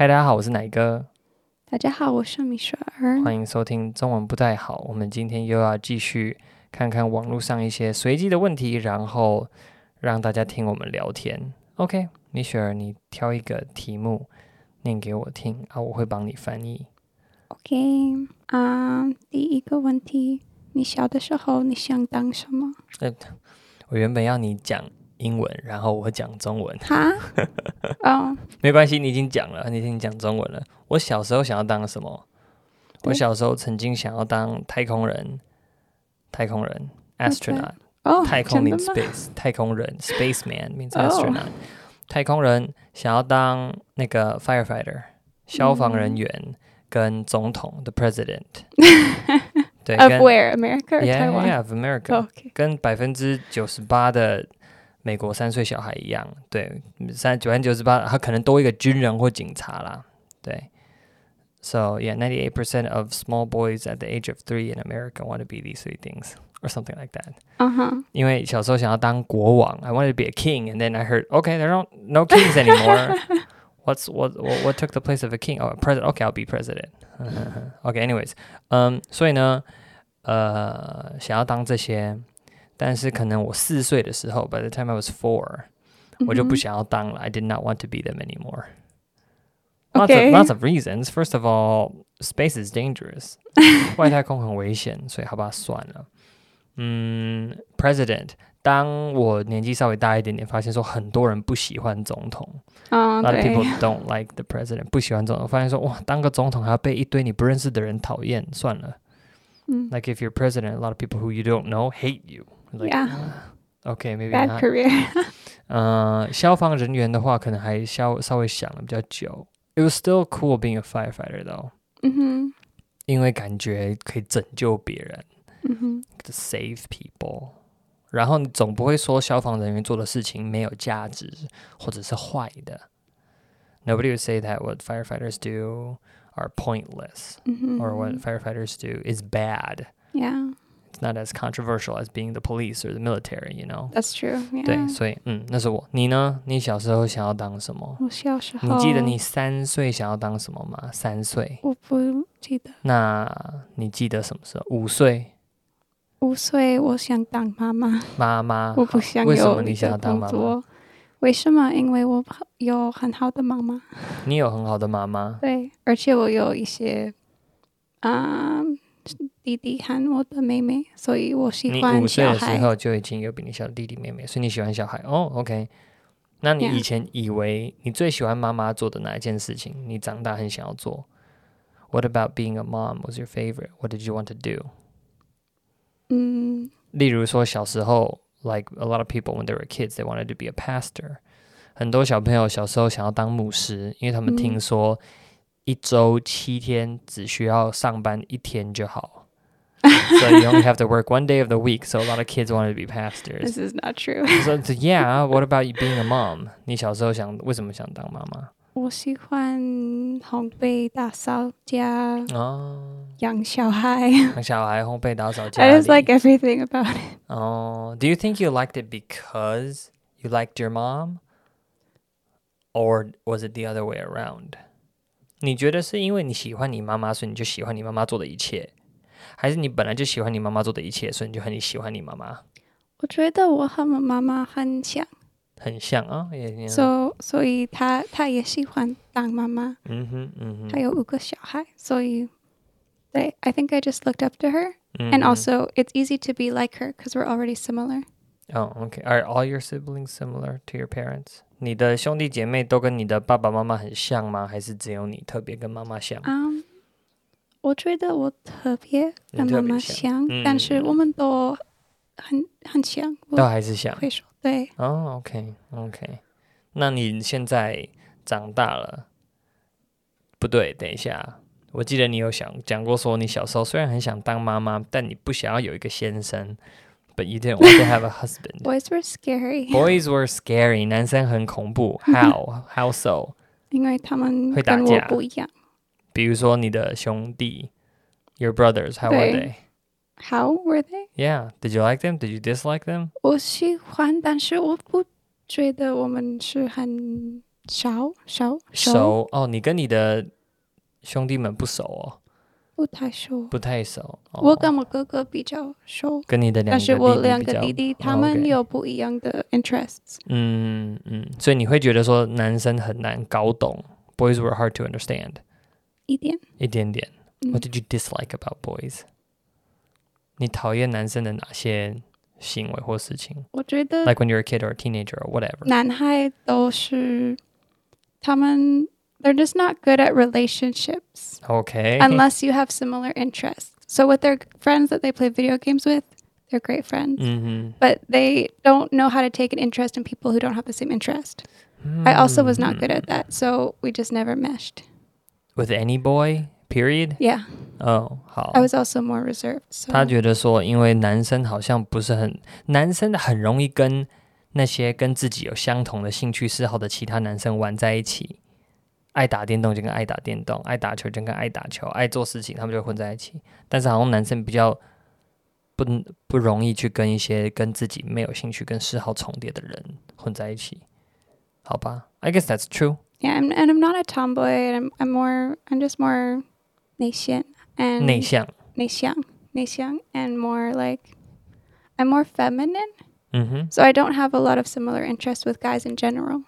嗨，大家好，我是奶哥，大家好，我是米雪儿。欢迎收听中文不太好。我们今天又要继续看看网络上一些随机的问题，然后让大家听我们聊天。OK，米雪儿，你挑一个题目念给我听啊，我会帮你翻译。OK，啊、第一个问题，你小的时候你想当什么？我原本要你讲英文，然后我讲中文，哈？哦，没关系，你已经讲了，你已经讲中文了。我小时候想要当什么？我小时候曾经想要当太空人，太空人 astronaut。哦，太空真的 means 吗？space，太空人 spaceman means 哦 astronaut，、太空人想要当那个 firefighter 消防人员跟总统 the president，对，Of 跟 where? America yeah yeah of America，、Oh, 跟百分之九十八的美国三岁小孩一样，对，三百分之九十八，他可能多一个军人或警察啦，对。So yeah, ninety-eight percent of small boys at the age of three in America want to be these three things or something like that. 嗯哼，因为小时候想要当国王，I wanted to be a king, and then I heard, okay, there are no kings anymore. What's what, what what took the place of a king? Oh, a president. Okay, I'll be president. okay, anyways, 嗯，所以呢，呃，想要当这些， 但是可能我四岁的时候，by the time I was four，我就不想要当了。I did not want to be them anymore. Lots Okay. of lots of reasons. First of all, space is dangerous. 外太空很危险，所以好吧，算了。嗯，President，当我年纪稍微大一点点，发现说很多人不喜欢总统嗯， ，a lot of 对 people don't like the president，不喜欢总统。发现说哇，当个总统还要被一堆你不认识的人讨厌，算了。嗯 Like if you're president, a lot of people who you don't know hate you. Like, Yeah. Okay, maybe ，bad not. career，呃，消防人员的话，可能还稍稍微想的比较久。It was still cool being a firefighter though，嗯哼，因为感觉可以拯救别人嗯哼， ，to save people。然后你总不会说消防人员做的事情没有价值或者是坏的。Nobody would say that what firefighters do are pointless 嗯哼 or what firefighters do is bad. ，Yeah，that's It's not as controversial as being the police or the military, you know. true，对， yeah。所以嗯，那是我。你呢？你小时候想要当什么？我小时候，你记得你三岁想要当什么吗？三岁。我不记得，那你记得什么时候？五岁，五岁我想当妈妈。妈妈。我不好想为什么有一你想要个当妈妈？工作。为什么？因为我有很好的妈妈，你有很好的妈妈。对，而且我有一些，嗯， 弟弟和我的妹妹，所以我喜欢小孩你欢五岁。的时候就已经有比你小的弟弟妹妹，所以你喜欢小孩。哦，OK。那你以前以为你最喜欢妈妈做的哪一件事情？你长大很想要做？What about being a mom was your favorite? What did you want to do? 嗯例如说小时候，like a lot of people when they were kids, they wanted to be a pastor。很多小朋友小时候想要当牧师，因为他们嗯听说一周七天只需要上班一天就好。so you only have to work one day of the week. So a lot of kids wanted to be pastors. ，This is not true 。 So so, yeah, what about you being a mom? 你小时候想为什么想当妈妈？我喜欢烘焙、打扫家、哦，养小孩。当小孩烘焙打扫家 I 里。 just like everything about it. 哦，Do you think you liked it because you liked your mom, or was it the other way around? 你觉得是因为你喜欢你妈妈，所以你就喜欢你妈妈做的一切， 还是你本来就喜欢你妈妈做的一切，所以你就很喜欢你妈妈？我觉得我和我妈妈很像很像啊，也也，so 所以她她也喜欢当妈妈。嗯哼嗯哼，她有五个小孩，所以对，I think I just looked up to her, 嗯 and 哼 also it's easy to be like her because we're already similar. Oh, okay. Are all your siblings similar to your parents? 你的兄弟姐妹都跟你的爸爸妈妈很像吗？还是只有你特别跟妈妈像？ Um， 我觉得我特别跟妈妈别像但是我们都很很像。都我还是像。会说对，哦，OK，OK。那你现在长大了？不对，等一下，我记得你有想讲过说，你小时候虽然很想当妈妈，但你不想要有一个先生，but you didn't want to have a husband. boys were scary，Boys were scary，男生很恐怖。How? How so? 因为他们会打架不一样。比如说你的兄弟，your brothers, how were they? How were they？Yeah, did you like them? Did you dislike them? 我喜欢，但是我不觉得我们是很少少熟熟哦，你跟你的兄弟们不熟哦，不太熟。不太熟。哦、我跟我哥哥比较熟，跟你的两个弟弟但是我两个弟弟他哦们有不一样的 interests。嗯嗯，所以你会觉得说男生很难搞懂，boys were hard to understand，一点，一点点。嗯 What did you dislike about boys？你讨厌男生的哪些行为或事情我觉得？Like when you're a kid or a teenager or whatever。男孩都是他们 they're just not good at relationships OK， unless you have similar interests. So with their friends that they play video games with, they're great friends. 嗯 But they don't know how to take an interest in people who don't have the same interest. 哼 I also was not good at that, so we just never meshed. with any boy. Period。 Yeah, 哦，好。 I was also more reserved. So 他觉得说，因为男生好像不是很，男生很容易跟那些跟自己有相同的兴趣嗜好的其他男生玩在一起。爱打电动就跟爱打电动，爱打球就跟爱打球，爱做事情他们就混在一起。但是好像男生比较不不容易去跟一些跟自己没有兴趣跟嗜好重叠的人混在一起，好吧？I guess that's true。 yeah, and, and I'm not a tomboy. And I'm I'm more I'm just more 内向 and 内向，内向内向 and more like I'm more feminine. 嗯哼 So I don't have a lot of similar interests with guys in general.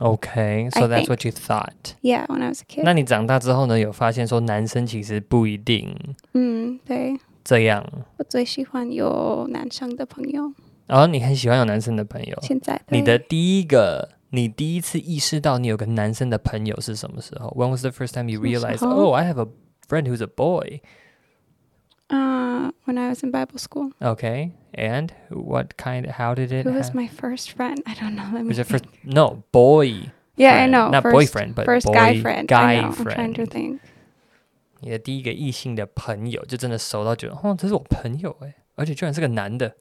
，OK，so I that's think. what you thought。 Yeah, when I was a kid. 那你长大之后呢，有发现说男生其实不一定嗯，对，这样？我最喜欢有男生的朋友。然后你很喜欢有男生的朋友，现在你的第一个， 你第一次意识到你有个男生的朋友是什么时候？When was the first time you 什么时 realized, 候 oh, I have a friend who's a boy? uh, when I was in Bible school. Okay, and what kind? How did it? Who was ha- my first friend? I don't know. Let me was it think. first? No, boy. Yeah, I friend. know. Not first, boyfriend, but first boy guy friend. guy I know. I'm trying to friend. think. 你的第一个异性的朋友，就真的熟到觉得，哦，这是我朋友哎，而且居然是个男的。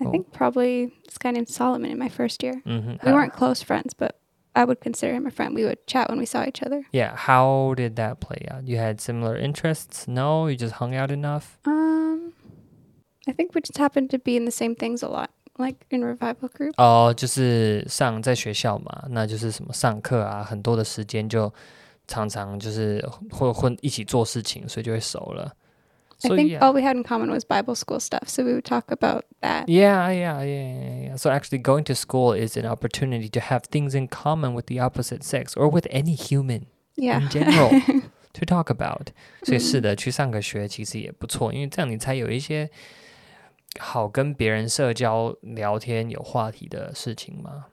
I Oh. think probably this guy named Solomon in my first year. 嗯哼 We how- weren't close friends, but I would consider him a friend. We would chat when we saw each other. Yeah, how did that play out? You had similar interests? No, you just hung out enough. Um, I think we just happened to be in the same things a lot, like in revival group. 哦，就是上在学校嘛，那就是什么上课啊，很多的时间就常常就是会混一起做事情，所以就会熟了。 I So think yeah. all we had in common was Bible school stuff, so we would talk about that. Yeah, yeah, yeah, yeah, yeah. So actually, going to school is an opportunity to have things in common with the opposite sex or with any human Yeah. in general to talk about. 所以嗯是的，去上个学其实也不错，因为这样你才有一些好跟别人社交、聊天、有话题的事情嘛。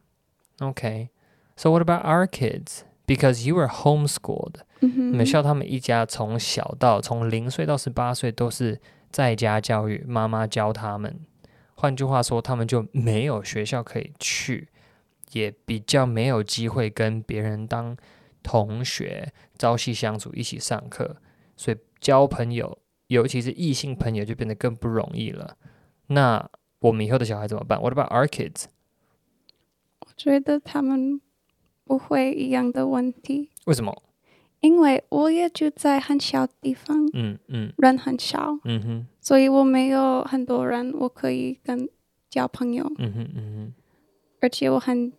Okay, so what about our kids? Because you were homeschooled. 嗯哼你们校他们一家从小到从零岁到十八岁都是在家教育，妈妈教他们。换句话说，他们就没有学校可以去，也比较没有机会跟别人当同学、朝夕相处、一起上课，所以交朋友，尤其是异性朋友，就变得更不容易了。那我们以后的小孩怎么办？What about our kids？我觉得他们不会一样的问题，为什么？因为我也住在很小地方，嗯嗯。人很少，嗯哼。所以我没有很多人我可以跟交朋友，嗯哼嗯哼。而且我很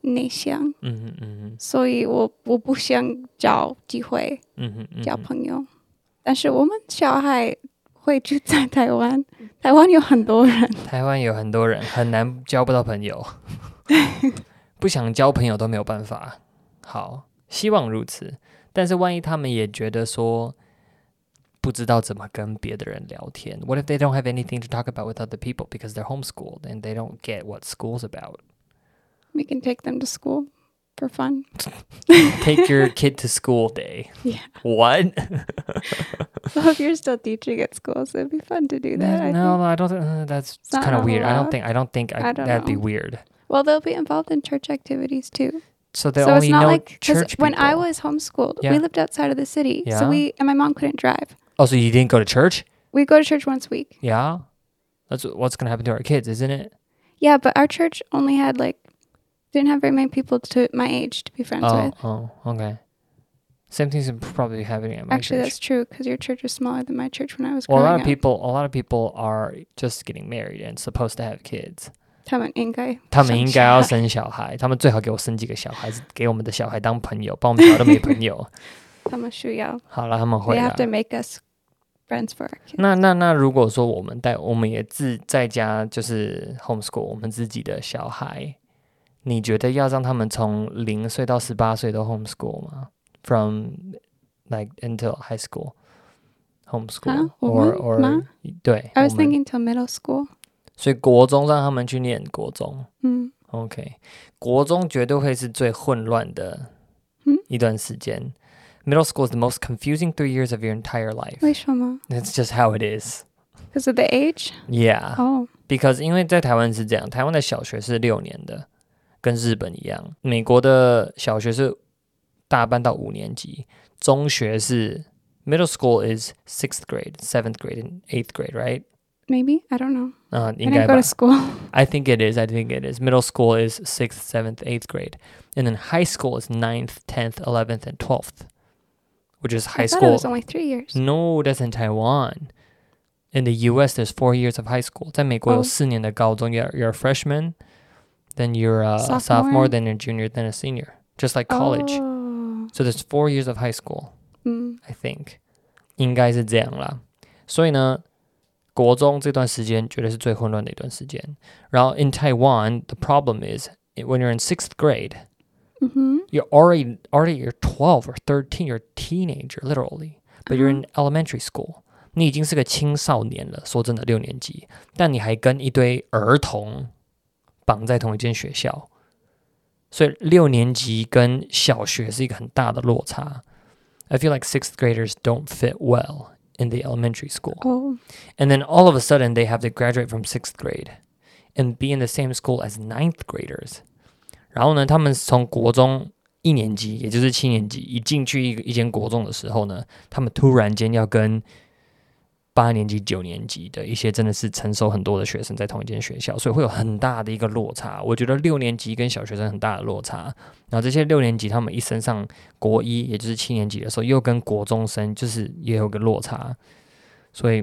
内向，嗯哼嗯哼。所以我我不想找机会嗯哼交朋友。但是我们小孩会住在台湾，台湾有很多人，台湾有很多人很难交不到朋友，不想交朋友都没有办法。好，希望如此。但是万一他们也觉得说不知道怎么跟别的人聊天，What if they don't have anything to talk about with other people because they're homeschooled and they don't get what school's about? we can take them to school for fun. Take your kid to school day. Yeah. What? Well, if you're still teaching at school, so it'd be fun to do that. I no, think. I don't. Uh, that's It's not kind of weird. I don't allowed. think. I don't think I, I don't that'd be know. weird. Well, they'll be involved in church activities too. So they so only it's not know like church when I was homeschooled, Yeah. we lived outside of the city, Yeah. so we and my mom couldn't drive. Oh, so you didn't go to church? We go to church once a week. Yeah, that's what's gonna happen to our kids, isn't it? Yeah, but our church only had like didn't have very many people to my age to be friends Oh, with. oh, okay. Same thing's probably happening at my Actually, church. that's true because your church is smaller than my church when I was Well, a lot of up. people, a lot of people are just getting married and supposed to have kids. 他们应该他们应该要生生小孩，他们最好给我生几个小孩子，给我们的小孩当朋友，帮我们小孩都没朋友。他们需要。好了，他们会 They have。to make us friends for 那那那，如果说我们带，我们也自在家就是 homeschool 我们自己的小孩，你觉得要让他们从零岁到十八岁都 homeschool 吗？From like until high school homeschool 啊 or or 对 I was thinking till middle school. 所以国中让他们去念国中嗯，OK，国中绝对会是最混乱的嗯一段时间。Middle school is the most confusing three years of your entire life. 为什么 That's just how it is. Because of the age? Yeah. Oh, because 因为在台湾是这样，台湾的小学是六年的，跟日本一样。美国的小学是大班到五年级，中学是 middle school is sixth grade, seventh grade, and eighth grade, right? maybe I don't know. 啊、 I 应该 didn't 吧 go to school. I think it is. I think it is. Middle school is sixth, seventh, eighth grade, and then high school is ninth, tenth, eleventh, and twelfth, which is high I thought it school. was only three years. No, that's in Taiwan. In the U.S., there's four years of high school. 在美国有 Oh. 四年的高中 You're you're a freshman, then you're a sophomore, Sophomore. then a junior, then a senior, just like college. Oh. So there's four years of high school. 嗯 I think 应该是这样啦。所以呢， 国中这段时间绝对是最混乱的一段时间。然后 in Taiwan, the problem is when you're in sixth grade, 嗯哼 you're already already you're 12 or 13 you're a teenager literally but you're in elementary school 你已经是个青少年了说真的六年级但你还跟一堆儿童绑在同一间学校所以六年级跟小学是一个很大的落差 I feel like sixth graders don't fit well in the elementary school Oh, and then all of a sudden they have to graduate from sixth grade and be in the same school as ninth graders. 然后呢，他们从国中一年级，也就是七年级，一进去一个一间国中的时候呢，他们突然间要跟 八年级、九年级的一些真的是成熟很多的学生在同一间学校，所以会有很大的一个落差。我觉得六年级跟小学生很大的落差。然后这些六年级他们一升上国一，也就是七年级的时候，又跟国中生就是也有个落差。所以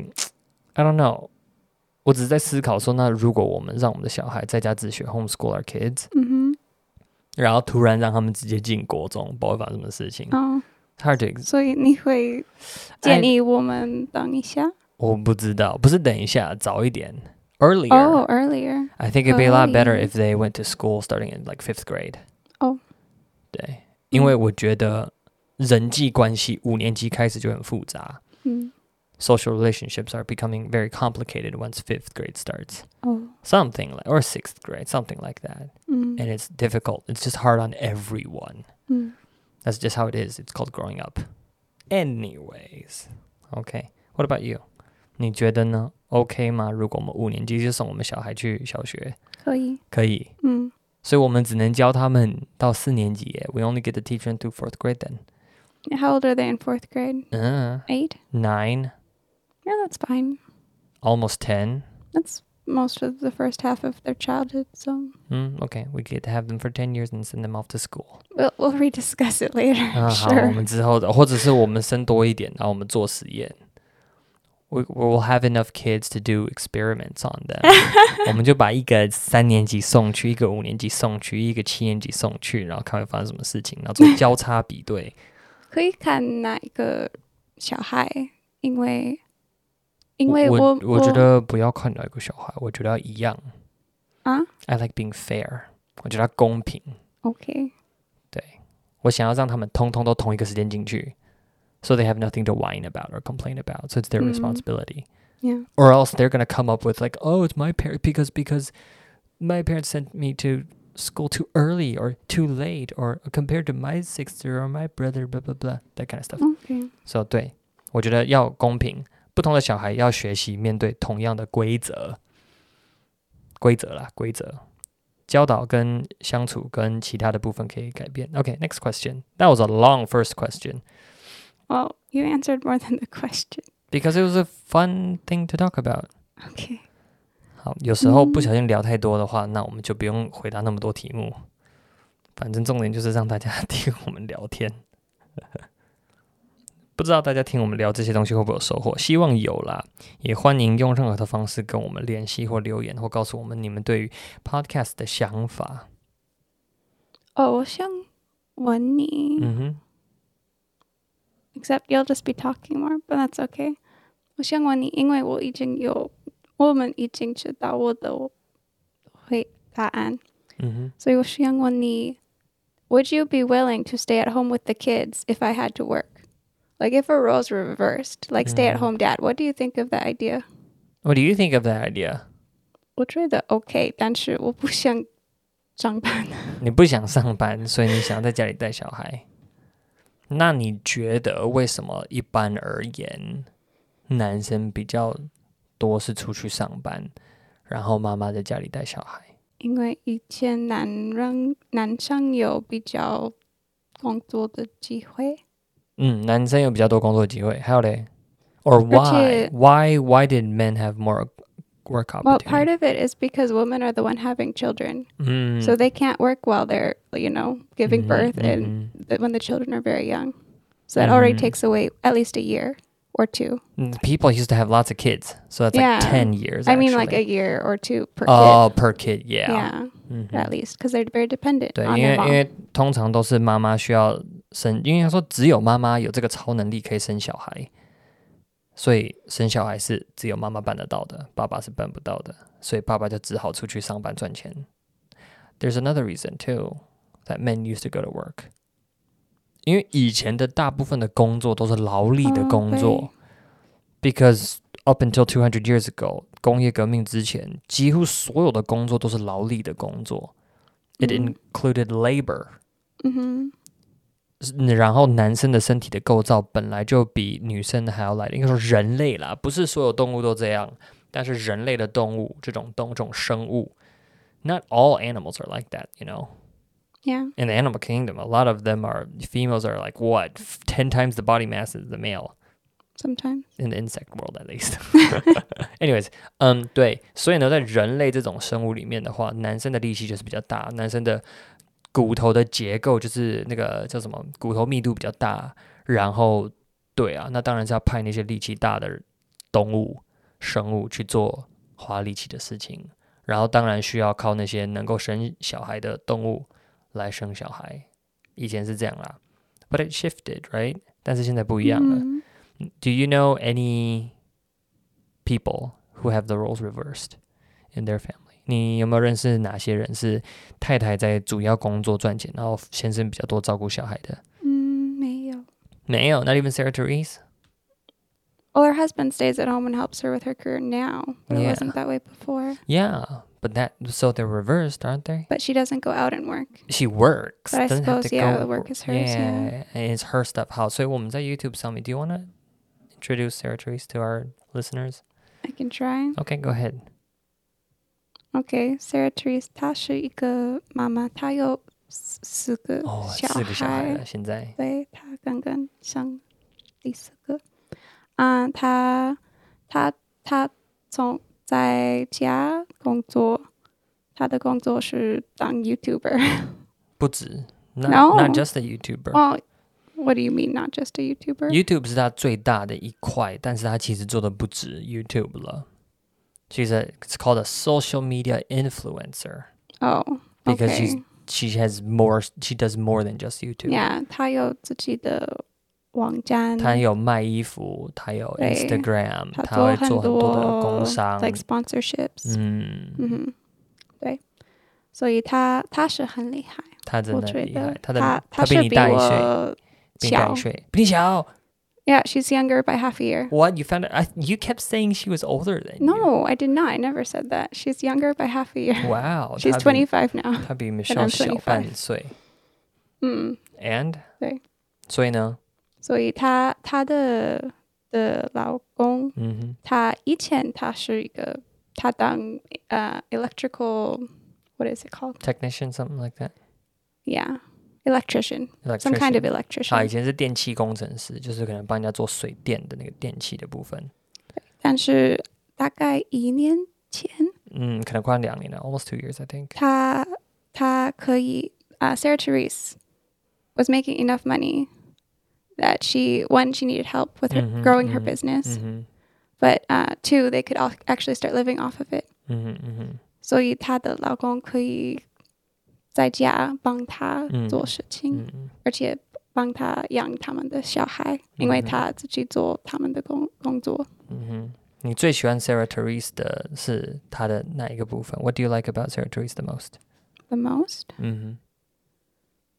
I don't know，我只是在思考说，那如果我们让我们的小孩在家自学 homeschool our kids，嗯哼，然后突然让他们直接进国中，不知道会发生什么事情。哦，Hard to，ex- 所以你会建议我们等一下？我不知道，不是等一下，早一点，earlier。 Oh, earlier. I think it'd be a lot better 可以 if they went to school starting in like fifth grade. 哦对，因为我觉得人际关系五年级开始就很复杂。嗯 Social relationships are becoming very complicated once fifth grade starts. 哦 Something like, or sixth grade, something like that. 嗯 And it's difficult. It's just hard on everyone. 嗯 That's just how it is. It's called growing up. Anyways, okay. What about you? 你觉得呢？OK 吗？如果我们五年级就送我们小孩去小学，可以可以。嗯所以我们只能教他们到四年级耶。We only get to teach them through fourth grade then. How old are they in fourth grade? 嗯 Eight? nine, Yeah, that's fine. almost ten. That's most of the first half of their childhood, so 嗯，OK, we get to have them for ten years and send them off to school. we'll we'll rediscuss it later. 啊，好，我 sure. 们之后的，或者是我们生多一点，然后我们做实验。 We we will have enough kids to do experiments on them 。我们就把一个三年级送去，一个五年级送去，一个七年级送去，然后看会发生什么事情，然后做交叉比对。可以看哪一个小孩，因为因为我我我觉得不要看哪一个小孩，我觉得要一样。啊 I like being fair，我觉得要公平。 ，OK，我想要让他们通通都同一个时间进去 ，so they have nothing to whine about or complain about. So it's their 嗯 responsibility. yeah， Or else they're gonna come up with like, oh, it's my parent because because my parents sent me to school too early or too late or compared to my sister or my brother, blah blah blah, that kind of stuff. OK， So 对，我觉得要公平，不同的小孩要学习面对同样的规则，规则啦，规则。教导跟相处跟其他的部分可以改变。Okay, next question. That was a long first question well, you answered more than the question. because it was a fun thing to talk about. OK，好，有时候不小心聊太多的话，那我们就不用回答那么多题目。反正重点就是让大家听我们聊天。不 不知道大家听我们聊这些东西会不会有收获？希望有啦，也欢迎用任何的方式跟我们联系或留言，或告诉我们你们对于 podcast 的想法。哦，我想问你、嗯哼， except you'll just be talking more, but that's okay. 我想问你，因为我已经有，我们已经知道我的回答案，嗯哼，所以我想问你，Would you be willing to stay at home with the kids if I had to work? Like if a roles were reversed, like stay at home dad, what do you think of that idea? What do you think of that idea？我觉得 OK，但是我不想上班。你不想上班，所以你想在家里带小孩。 那你觉得为什么一般而言，男生比较多是出去上班，然后妈妈在家里带小孩？因为以前男人男生有比较工作的机会，嗯，男生有比较多工作机会，还有嘞，or why why why did men have more work Well, part opportunity？ of it is because women are the one having children, 嗯 so they can't work while they're, you know, giving 嗯 birth 嗯 and 嗯 th- when the children are very young. So that already Mhm. takes away at least a year or two. Mm, People used to have lots of kids, so that's Yeah. like ten years. I mean, like a actually. year or two per oh per kid, kid. yeah. Yeah, 嗯哼 at least because they're very dependent 对， on 因 their 为因 mom. 为通常都是妈妈需要生，因为他说只有妈妈有这个超能力可以生小孩， 所以生小孩是只有妈妈办得到的，爸爸是办不到的，所以爸爸就只好出去上班赚钱。There's another reason too that men used to go to work，因为以前的大部分的工作都是劳力的哦工作、because up until 200 years ago，工业革命之前，几乎所有的工作都是劳力的工作。It 嗯 included labor，、 Mhm. 然后男生的身体的构造本来就比女生的还要来的，应该说人类啦，不是所有动物都这样，但是人类的动物这种动这种生物，not all animals are like that, you know. Yeah. In the animal kingdom, a lot of them are females are like what ten times the body mass as the male. Sometimes. in the insect world at least. Anyways，嗯，对，所以呢，在人类这种生物里面的话，男生的力气就是比较大，男生的骨头的结构就是那个叫什么，骨头密度比较大，然后对啊，那当然是要派那些力气大的动物生物去做花力气的事情，然后当然需要靠那些能够生小孩的动物来生小孩，以前是这样啦，but it shifted right，但是现在不一样了。Mhm. Do you know any people who have the roles reversed in their family? 你有没有认识哪些人是太太在主要工作赚钱，然后先生比较多照顾小孩的？嗯，没有。没有，not even Sarah Therese. Well, her husband stays at home and helps her with her career now, but Yeah. it wasn't that way before. Yeah, but that so they're reversed, aren't they? But she doesn't go out and work. She works. But I doesn't have suppose, to yeah, go- the work is hers, Yeah, and it's her stuff. 好，所以我们在 YouTube 上面，Do you want to introduce Sarah Therese to our listeners? I can try. Okay, go ahead. Okay, Sarah Therese，她是一个妈妈，她有四四个哦，小四个小孩孩了，现在。对，她刚刚生第四个。啊、她她她从在家工作，她的工作是当 YouTuber。不止，not No. not just a YouTuber。哦、What do you mean? Not just a YouTuber? YouTube 是她最大的一块，但是她其实做的不止 YouTube 了。She's a it's called a social media influencer oh, because okay. she's she has more she does more than just YouTube. Yeah，她有自己的网站，她有卖衣服，她有对 Instagram，她她会很做很多的多工商。 like sponsorships。嗯，嗯哼，对，所以她她是很厉害，她真我觉的很厉害得，她的她她比是比你大一岁，我小比你大一。岁，比你小。 Yeah, she's younger by half a year. What you found? I, you kept saying she was older than you. No, I did not. I never said that. She's younger by half a year. Wow, She's 她比 twenty five now. 她比 Michelle I'm 小 25半岁。嗯， And 对，所以呢，所以她她的的老公，嗯哼。他以前他是一个他当呃 electrical what is it called? technician, something like that. Yeah, electrician, some Electrician. kind of 他以 electrician. 前是电气工程师，就是可能帮人家做水电的那个电器的部分。但是大概一年前，嗯，可能快两年了，almost two years, I think. 他他可以啊、Sarah Therese was making enough money that she one she needed help with her Mhm, growing her mhm, business, 嗯 but uh, two they could al- actually start living off of it. 哼，嗯哼，嗯哼，所以她的老公可以 在家帮她做事情，嗯嗯而且帮她养他们的小孩，因为嗯哼她自己做他们的工工作。嗯哼。你最喜欢 Sarah Therese 的是她的哪一个部分？What do you like about Sarah Therese the most？ The most，嗯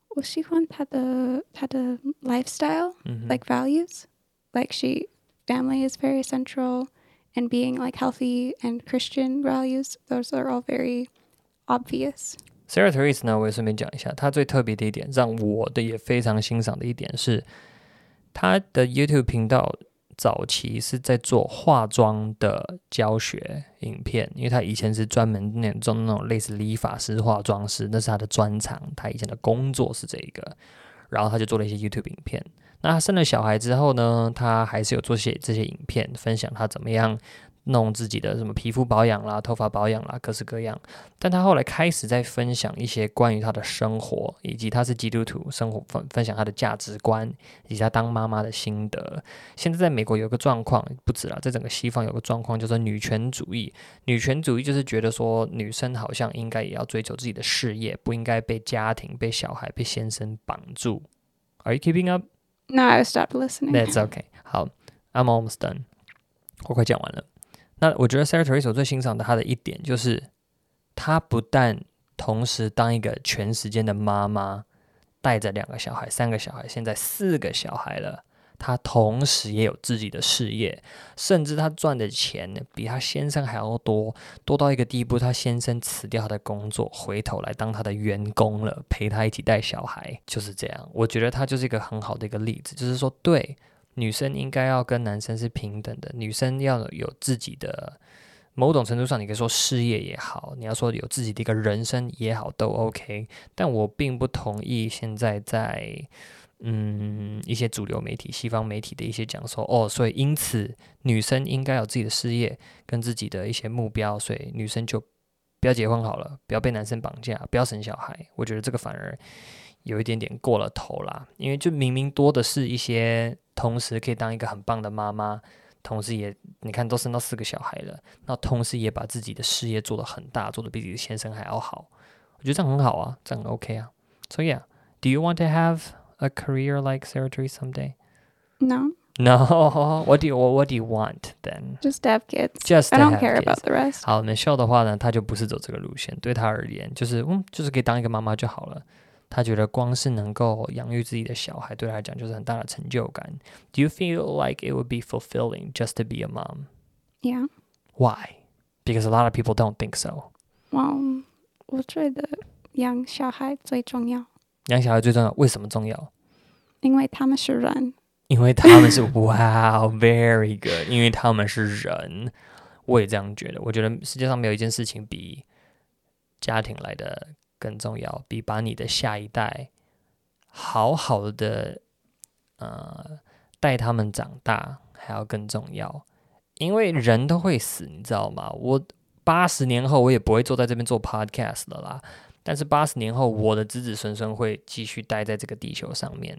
我喜欢她的她的 lifestyle。哼，嗯哼 like values. Like she family is very central and being like healthy and Christian values, those are all very obvious. Sarah Therese 呢，我也顺便讲一下，她最特别的一点，让我的也非常欣赏的一点是，她的 YouTube 频道早期是在做化妆的教学影片，因为她以前是专门那种那种类似理发师、化妆师，那是她的专长，她以前的工作是这个，然后她就做了一些 YouTube 影片。那她生了小孩之后呢，她还是有做些这些影片，分享她怎么样弄自己的什么皮肤保养啦、头发保养啦，各式各样。但他后来开始在分享一些关于他的生活，以及他是基督徒，生活分分享他的价值观，以及他当妈妈的心得。现在在美国有个状况，不止啦，在整个西方有个状况叫做女权主义。女权主义就是觉得说，女生好像应该也要追求自己的事业，不应该被家庭、被小孩、被先生绑住。Are you keeping up? No, I stopped listening. That's okay. 好，I'm almost done. 我快讲完了。那我觉得 Sarah Teresa 最欣赏的她的一点就是，她不但同时当一个全时间的妈妈，带着两个小孩、三个小孩，现在四个小孩了。她同时也有自己的事业，甚至她赚的钱比她先生还要多，多到一个地步，她先生辞掉他的工作，回头来当他的员工了，陪他一起带小孩，就是这样。我觉得她就是一个很好的一个例子，就是说，对女生应该要跟男生是平等的，女生要有自己的某种程度上，你可以说事业也好，你要说有自己的一个人生也好，都 OK。但我并不同意现在在嗯一些主流媒体、西方媒体的一些讲说，哦，所以因此女生应该有自己的事业跟自己的一些目标，所以女生就不要结婚好了，不要被男生绑架，不要生小孩。我觉得这个反而有一点点过了头啦，因为就明明多的是一些同时可以当一个很棒的妈妈，同时也你看都生到四个小孩了，那同时也把自己的事业做得很大，做得比自己的先生还要好，我觉得这样很好啊，这样很 OK 啊。So yeah, do you want to have a career like Sarah Therese someday? No, No. What do you What do you want then? just to have kids. Just I don't care kids. about the rest. 好，Michelle 的话呢，她就不是走这个路线，对她而言，就是嗯，就是可以当一个妈妈就好了。她觉得光是能够养育自己的小孩，对她来讲就是很大的成就感。Do you feel like it would be fulfilling just to be a mom? Yeah. Why? Because a lot of people don't think so. Well, 我觉得养小孩最重要，养小孩最重要，为什么重要？因为他们是人。因为他们是 Wow, very good，因为他们是人。我也这样觉得。我觉得世界上没有一件事情比家庭来的 更重要，比把你的下一代好好的呃带他们长大还要更重要。因为人都会死，你知道吗？我八十年后我也不会坐在这边做 podcast 了啦。但是八十年后，我的子子孙孙会继续待在这个地球上面。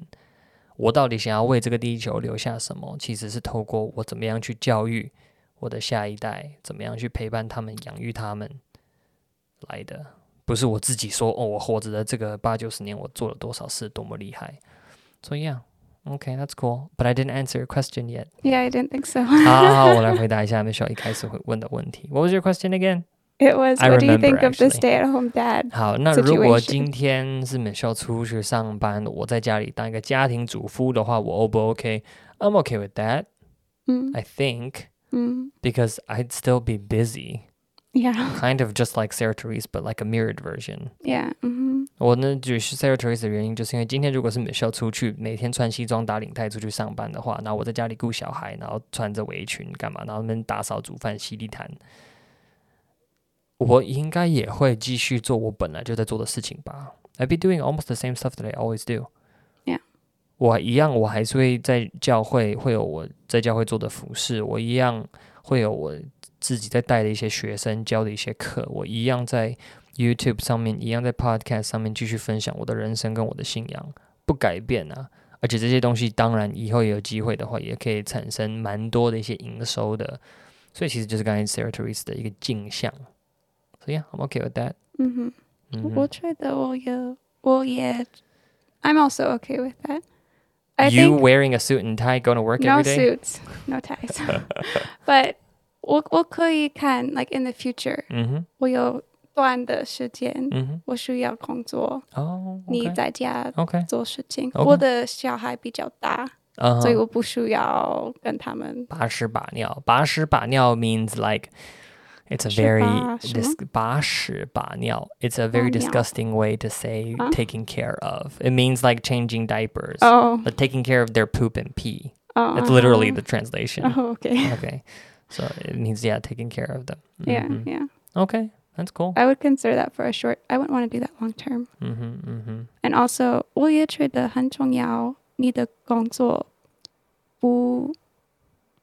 我到底想要为这个地球留下什么？其实是透过我怎么样去教育我的下一代，怎么样去陪伴他们、养育他们来的，不是我自己说哦，我活着的这个八九十年，我做了多少事，多么厉害。So yeah, okay, that's cool. But I didn't answer your question yet. Yeah, I didn't think so. 好好好，我来回答一下 Michelle 一开始会问的问题。What was your question again? It was, I what do you remember, think of the actually. stay-at-home dad? 好，那如果 situation 今天是 Michelle 出去上班，我在家里当一个家庭主妇的话，我 O 不 OK？I'm okay with that. 嗯 I think 嗯 because I'd still be busy, Yeah.，kind of just like Sarah Therese but like a mirrored version。Yeah. Mm-hmm. 我呢只是 Sarah Therese 的原因，就是因为今天如果是 Michelle 出去每天穿西装打领带出去上班的话，那我在家里顾小孩，然后穿着围裙干嘛，然后那边打扫煮饭洗地毯，我应该也会继续做我本来就在做的事情吧。I'd be doing almost the same stuff that I always do. Yeah. 我一样，我还是会在教会会有我在教会做的服事，我一样会有我自己在带的一些学生教的一些课，我一样在 YouTube 上面，一样在 Podcast 上面继续分享我的人生跟我的信仰，不改变啊。而且这些东西当然以后有机会的话，也可以产生蛮多的一些营收的。所以其实就是刚才 Sarah Teresa 的一个镜像。So yeah, I'm okay with that. 嗯哼，嗯哼我觉得我也我也 I'm also okay with that. I you wearing a suit and tie going to work no every day? suits, no ties. but 我我可以看 like in the future，嗯哼，我有短的时间，嗯哼，我需要工作，哦、你 OK 在家 OK，做事情。 OK 我的小孩比较大，嗯哼，所以我不需要跟他们。把屎把尿，把屎把尿 means like it's a 是 very 把什么 dis- 把屎把尿. It's a very 把尿 disgusting way to say 啊 taking care of. It means like changing diapers, 哦 but taking care of their poop and pee. 哦 That's literally the translation. 哦，OK， Okay, so it means yeah, taking care of them. yeah, Mhm. yeah. Okay, that's cool. I would consider that for a short. I wouldn't want to do that long term. Mhm, mhm. And also，我也觉得很重要，你的工作不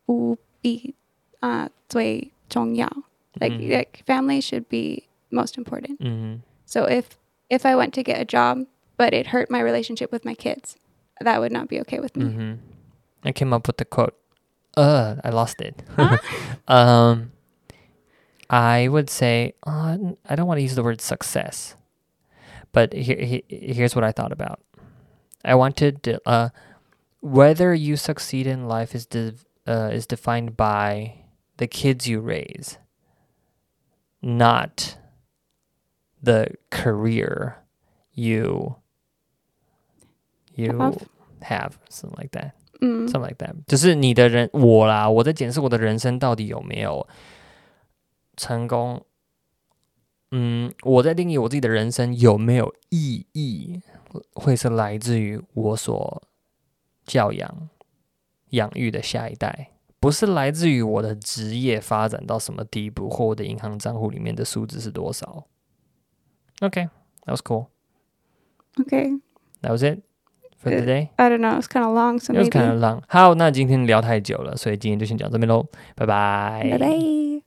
不比啊、最重要。Like Mhm. like family should be most important. Mhm. So if if I went to get a job but it hurt my relationship with my kids, that would not be okay with me. hmm I came up with the quote. uh, I lost it. um, I would say uh, I don't want to use the word success, but here, he, here's what I thought about. I wanted to, uh, whether you succeed in life is de- uh, is defined by the kids you raise, not the career you you Have. have something like that. 嗯 something like that，就是你的人我啦，我在检视我的人生到底有没有成功。嗯，我在定义我自己的人生有没有意义，会是来自于我所教养、养育的下一代，不是来自于我的职业发展到什么地步，或我的银行账户里面的数字是多少。Okay, that was cool. Okay. That was it for Uh, today. I don't know. It's kind of long, so It was maybe. kind of long. 好，那今天聊太久了，所以今天就先讲这边喽，拜拜。